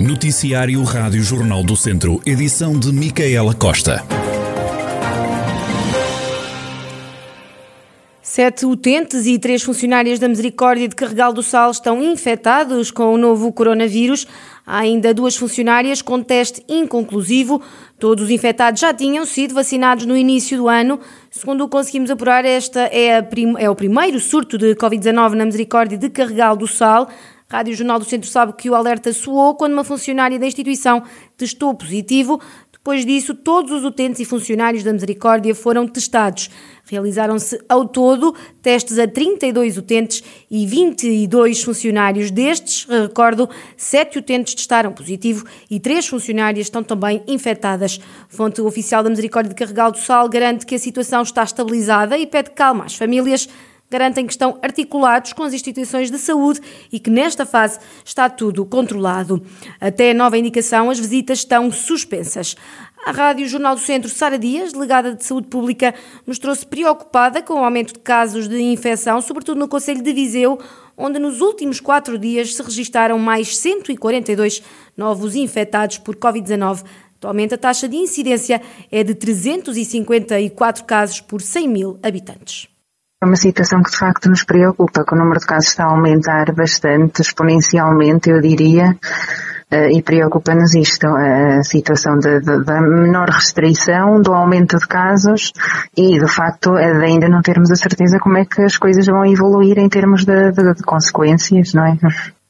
Noticiário Rádio Jornal do Centro, edição de Micaela Costa. Sete utentes e três funcionárias da Misericórdia de Carregal do Sal estão infectados com o novo coronavírus. Há ainda duas funcionárias com teste inconclusivo. Todos os infectados já tinham sido vacinados no início do ano. Segundo o conseguimos apurar, esta é, é o primeiro surto de Covid-19 na Misericórdia de Carregal do Sal. Rádio Jornal do Centro sabe que o alerta soou quando uma funcionária da instituição testou positivo. Depois disso, todos os utentes e funcionários da Misericórdia foram testados. Realizaram-se ao todo testes a 32 utentes e 22 funcionários. Destes, recordo, 7 utentes testaram positivo e 3 funcionárias estão também infectadas. Fonte oficial da Misericórdia de Carregal do Sal garante que a situação está estabilizada e pede calma às famílias garantem que estão articulados com as instituições de saúde e que nesta fase está tudo controlado. Até nova indicação, as visitas estão suspensas. A Rádio Jornal do Centro, Sara Dias, delegada de Saúde Pública, mostrou-se preocupada com o aumento de casos de infecção, sobretudo no Conselho de Viseu, onde nos últimos quatro dias se registaram mais 142 novos infectados por Covid-19. Atualmente, a taxa de incidência é de 354 casos por 100 mil habitantes. É uma situação que de facto nos preocupa, que o número de casos está a aumentar bastante, exponencialmente, eu diria, eh, e preocupa-nos isto, a situação da menor restrição, do aumento de casos e do facto de ainda não termos a certeza como é que as coisas vão evoluir em termos de, de, de consequências, não é?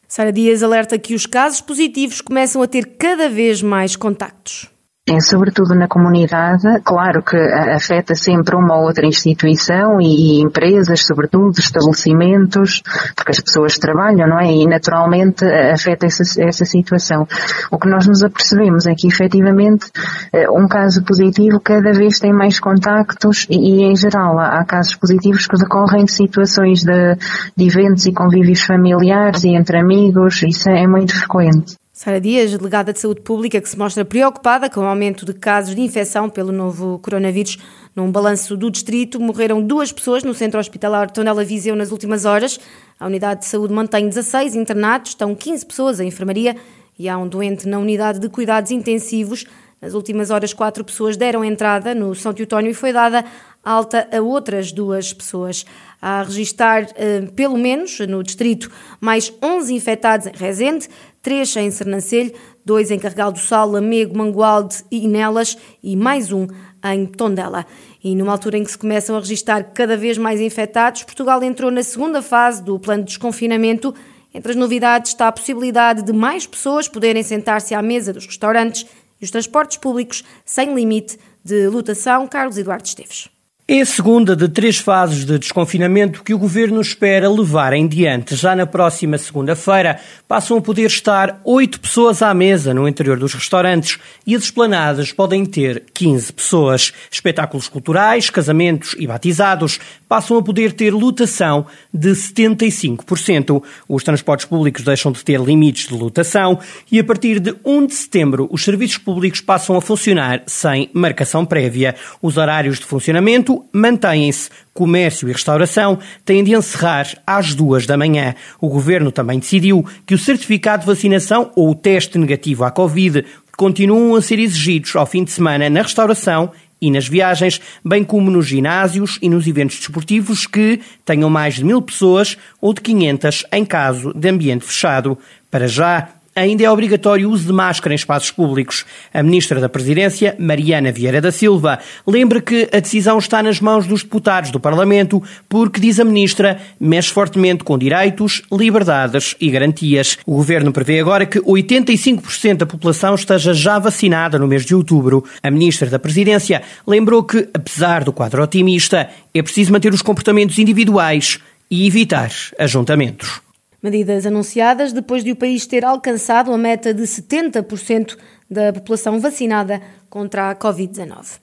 Sara Dias alerta que os casos positivos começam a ter cada vez mais contactos. É, sobretudo na comunidade, claro que afeta sempre uma ou outra instituição e empresas, sobretudo, estabelecimentos, porque as pessoas trabalham, não é? E naturalmente afeta essa, essa situação. O que nós nos apercebemos é que efetivamente eh, um caso positivo cada vez tem mais contactos e, em geral há, casos positivos que decorrem de situações de, de eventos e convívios familiares e entre amigos, isso é muito frequente. Sara Dias, delegada de Saúde Pública, que se mostra preocupada com o aumento de casos de infecção pelo novo coronavírus. Num balanço do distrito, morreram duas pessoas no centro hospitalar Tondela Viseu nas últimas horas. A unidade de saúde mantém 16 internados, estão 15 pessoas em enfermaria e há um doente na unidade de cuidados intensivos. Nas últimas horas, quatro pessoas deram entrada no São Teutónio e foi dada alta a outras duas pessoas. A registrar, eh, pelo menos no distrito, mais 11 infectados em Rezende, 3 em Sernancelho, 2 em Carregal do Sal, Lamego, Mangualde e Nelas e mais um em Tondela. E numa altura em que se começam a registrar cada vez mais infectados, Portugal entrou na segunda fase do plano de desconfinamento. Entre as novidades está a possibilidade de mais pessoas poderem sentar-se à mesa dos restaurantes e os transportes públicos sem limite de lotação. Carlos Eduardo Esteves. É a segunda de três fases de desconfinamento que o governo espera levar em diante. Já na próxima segunda-feira passam a poder estar oito pessoas à mesa no interior dos restaurantes e as esplanadas podem ter 15 pessoas. Espetáculos culturais, casamentos e batizados passam a poder ter lotação de 75%. Os transportes públicos deixam de ter limites de lotação e a partir de 1 de setembro os serviços públicos passam a funcionar sem marcação prévia. Os horários de funcionamento mantêm-se. Comércio e restauração têm de encerrar às duas da manhã. O governo também decidiu que o certificado de vacinação ou o teste negativo à Covid continuam a ser exigidos ao fim de semana na restauração e nas viagens, bem como nos ginásios e nos eventos desportivos que tenham mais de mil pessoas ou de 500 em caso de ambiente fechado. Para já, ainda é obrigatório o uso de máscara em espaços públicos. A Ministra da Presidência, Mariana Vieira da Silva, lembra que a decisão está nas mãos dos deputados do Parlamento, porque, diz a Ministra, mexe fortemente com direitos, liberdades e garantias. O Governo prevê agora que 85% da população esteja já vacinada no mês de outubro. A Ministra da Presidência lembrou que, apesar do quadro otimista, é preciso manter os comportamentos individuais e evitar ajuntamentos. Medidas anunciadas depois de o país ter alcançado a meta de 70% da população vacinada contra a Covid-19.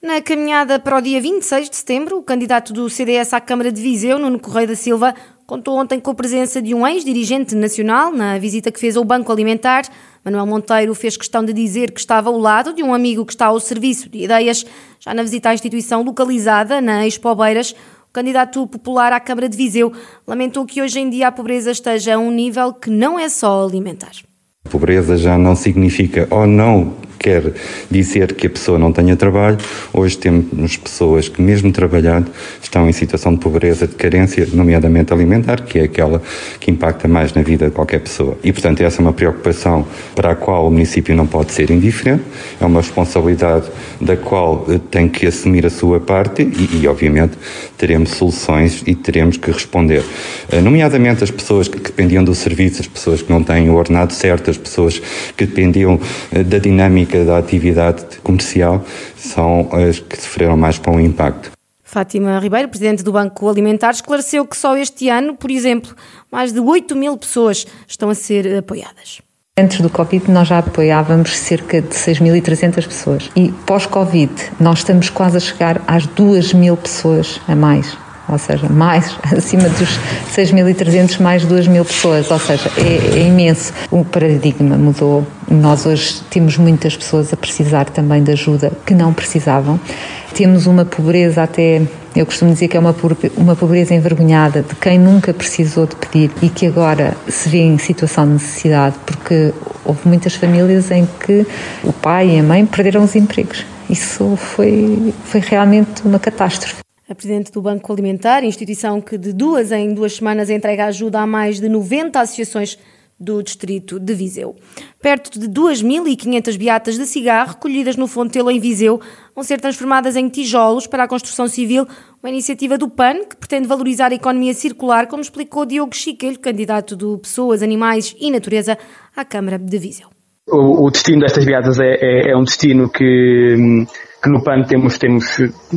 Na caminhada para o dia 26 de setembro, o candidato do CDS à Câmara de Viseu, Nuno Correia da Silva, contou ontem com a presença de um ex-dirigente nacional na visita que fez ao Banco Alimentar. Manuel Monteiro fez questão de dizer que estava ao lado de um amigo que está ao serviço de ideias. Já na visita à instituição localizada na Expo Beiras, candidato popular à Câmara de Viseu lamentou que hoje em dia a pobreza esteja a um nível que não é só alimentar. Pobreza já não significa ou não quer dizer que a pessoa não tenha trabalho. Hoje temos pessoas que, mesmo trabalhando, estão em situação de pobreza, de carência, nomeadamente alimentar, que é aquela que impacta mais na vida de qualquer pessoa. E, portanto, essa é uma preocupação para a qual o município não pode ser indiferente, é uma responsabilidade da qual eh, tem que assumir a sua parte e, e obviamente, teremos soluções e teremos que responder. Eh, nomeadamente as pessoas que dependiam do serviço, as pessoas que não têm o ordenado certo, as pessoas que dependiam eh, da dinâmica dinâmica da atividade comercial são as que sofreram mais com o impacto. Fátima Ribeiro, presidente do Banco Alimentar, esclareceu que só este ano, por exemplo, mais de 8 mil pessoas estão a ser apoiadas. Antes do Covid, nós já apoiávamos cerca de 6.300 pessoas. E pós-Covid, nós estamos quase a chegar às 2 mil pessoas a mais ou seja, mais, acima dos 6.300, mais 2.000 pessoas, ou seja, é, é, imenso. O paradigma mudou. Nós hoje temos muitas pessoas a precisar também de ajuda que não precisavam. Temos uma pobreza até, eu costumo dizer que é uma, uma pobreza envergonhada de quem nunca precisou de pedir e que agora se vê em situação de necessidade, porque houve muitas famílias em que o pai e a mãe perderam os empregos. Isso foi, foi realmente uma catástrofe. A presidente do Banco Alimentar, instituição que de duas em duas semanas entrega ajuda a mais de 90 associações do distrito de Viseu. Perto de 2.500 beatas de cigarro recolhidas no Fontelo em Viseu vão ser transformadas em tijolos para a construção civil, uma iniciativa do PAN que pretende valorizar a economia circular, como explicou Diogo Chiquelho, candidato do Pessoas, Animais e Natureza à Câmara de Viseu. O, o destino destas beatas é, é, é um destino que que no PAN temos, temos,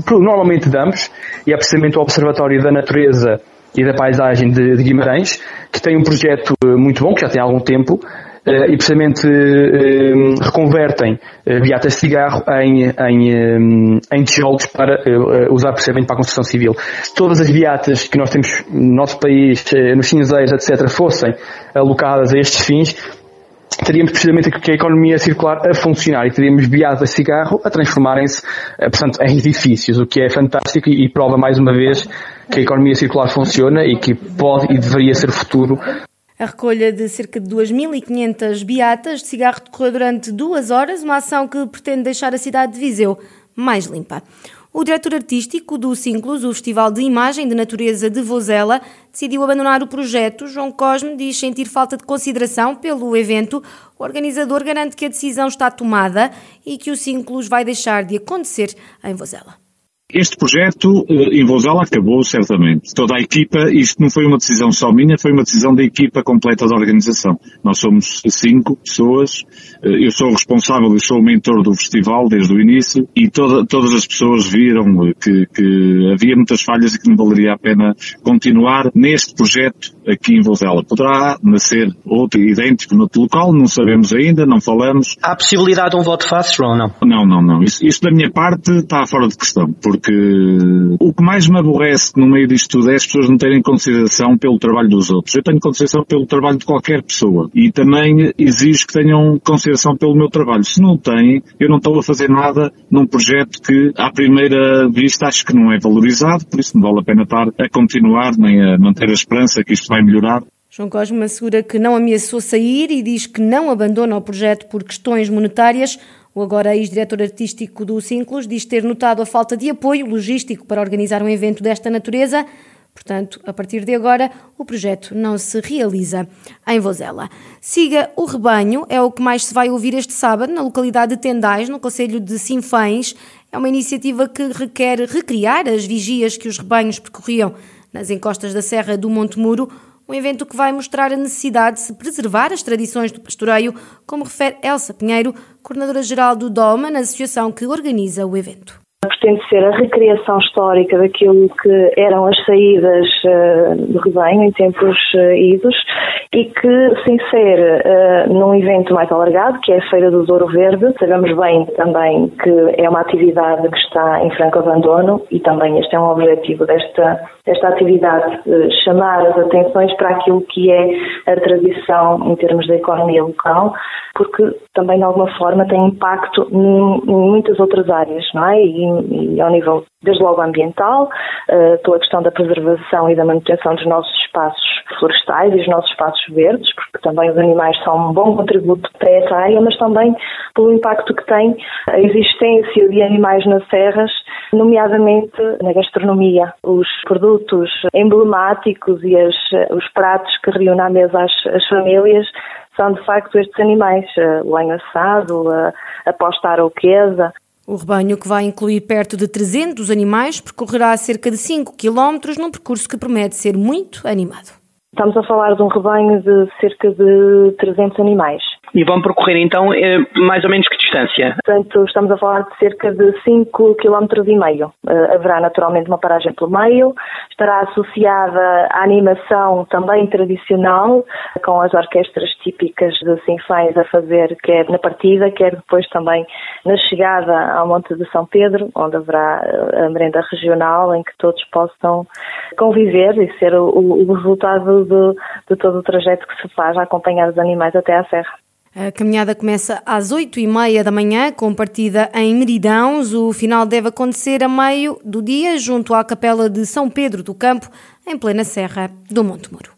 normalmente damos, e é precisamente o Observatório da Natureza e da Paisagem de, de Guimarães, que tem um projeto eh, muito bom, que já tem algum tempo, Uh, e precisamente uh, reconvertem beatas de cigarro em, em, em tijolos para usar precisamente para a construção civil. Se todas as beatas que nós temos no nosso país, nos cinzeiros, etc., fossem alocadas a estes fins, teríamos precisamente que a economia circular a funcionar e teríamos viados a cigarro a transformarem-se, eh, portanto, em edifícios, o que é fantástico e, prova mais uma vez que a economia circular funciona e que pode e deveria ser futuro. A recolha de cerca de 2.500 beatas de cigarro decorreu durante duas horas, uma ação que pretende deixar a cidade de Viseu mais limpa. O diretor artístico do Cinclus, o Festival de Imagem de Natureza de Vozela, decidiu abandonar o projeto. João Cosme diz sentir falta de consideração pelo evento. O organizador garante que a decisão está tomada e que o Cinclus vai deixar de acontecer em Vozela. Este projeto eh, em Vozela acabou certamente. Toda a equipa, isto não foi uma decisão só minha, foi uma decisão da equipa completa da organização. Nós somos cinco pessoas, eh, eu sou o responsável, eu sou o mentor do festival desde o início e toda, todas as pessoas viram que, que havia muitas falhas e que não valeria a pena continuar neste projeto aqui em Vozela. Poderá nascer outro idêntico no outro local, não sabemos ainda, não falamos. Há possibilidade de um voto fácil ou não? Não, não, não. Isso, isso da minha parte está fora de questão, porque porque o que mais me aborrece no meio disto tudo é as pessoas não terem consideração pelo trabalho dos outros. Eu tenho consideração pelo trabalho de qualquer pessoa e também exijo que tenham consideração pelo meu trabalho. Se não têm, eu não estou a fazer nada num projeto que à primeira vista acho que não é valorizado, por isso não vale a pena estar a continuar nem a manter a esperança que isto vai melhorar. João Cosme assegura que não ameaçou sair e diz que não abandona o projeto por questões monetárias. O agora ex-diretor artístico do Cinclus diz ter notado a falta de apoio logístico para organizar um evento desta natureza. Portanto, a partir de agora, o projeto não se realiza em Vozela. Siga o rebanho, é o que mais se vai ouvir este sábado na localidade de Tendais, no Conselho de Sinfães. É uma iniciativa que requer recriar as vigias que os rebanhos percorriam nas encostas da Serra do Monte Muro um evento que vai mostrar a necessidade de se preservar as tradições do pastoreio, como refere Elsa Pinheiro, coordenadora-geral do DOMA, na associação que organiza o evento pretende ser a recriação histórica daquilo que eram as saídas uh, do rebanho em tempos uh, idos e que se insere uh, num evento mais alargado, que é a Feira do Douro Verde. Sabemos bem também que é uma atividade que está em franco abandono e também este é um objetivo desta, desta atividade, chamar as atenções para aquilo que é a tradição em termos da economia local, porque também de alguma forma tem impacto em, em muitas outras áreas, não é? E e, ao nível, desde logo, ambiental, uh, pela questão da preservação e da manutenção dos nossos espaços florestais e os nossos espaços verdes, porque também os animais são um bom contributo para essa área, mas também pelo impacto que tem a existência de animais nas serras, nomeadamente na gastronomia. Os produtos emblemáticos e as, os pratos que reúnem à mesa as, as famílias são de facto estes animais, o lenho assado, a, a posta arauquesa, o rebanho, que vai incluir perto de 300 animais, percorrerá cerca de 5 km num percurso que promete ser muito animado. Estamos a falar de um rebanho de cerca de 300 animais. E vão percorrer então eh, mais ou menos que distância? Portanto, estamos a falar de cerca de 5 km e meio. Uh, haverá naturalmente uma paragem pelo meio, estará associada à animação também tradicional, com as orquestras típicas de Sinfãs a fazer quer na partida, quer depois também na chegada ao Monte de São Pedro, onde haverá eh, a merenda regional em que todos possam conviver e ser o, o resultado de, de todo o trajeto que se faz a acompanhar os animais até à serra. A caminhada começa às 8 e meia da manhã, com partida em Meridãos. O final deve acontecer a meio do dia, junto à Capela de São Pedro do Campo, em plena Serra do Monte Moro.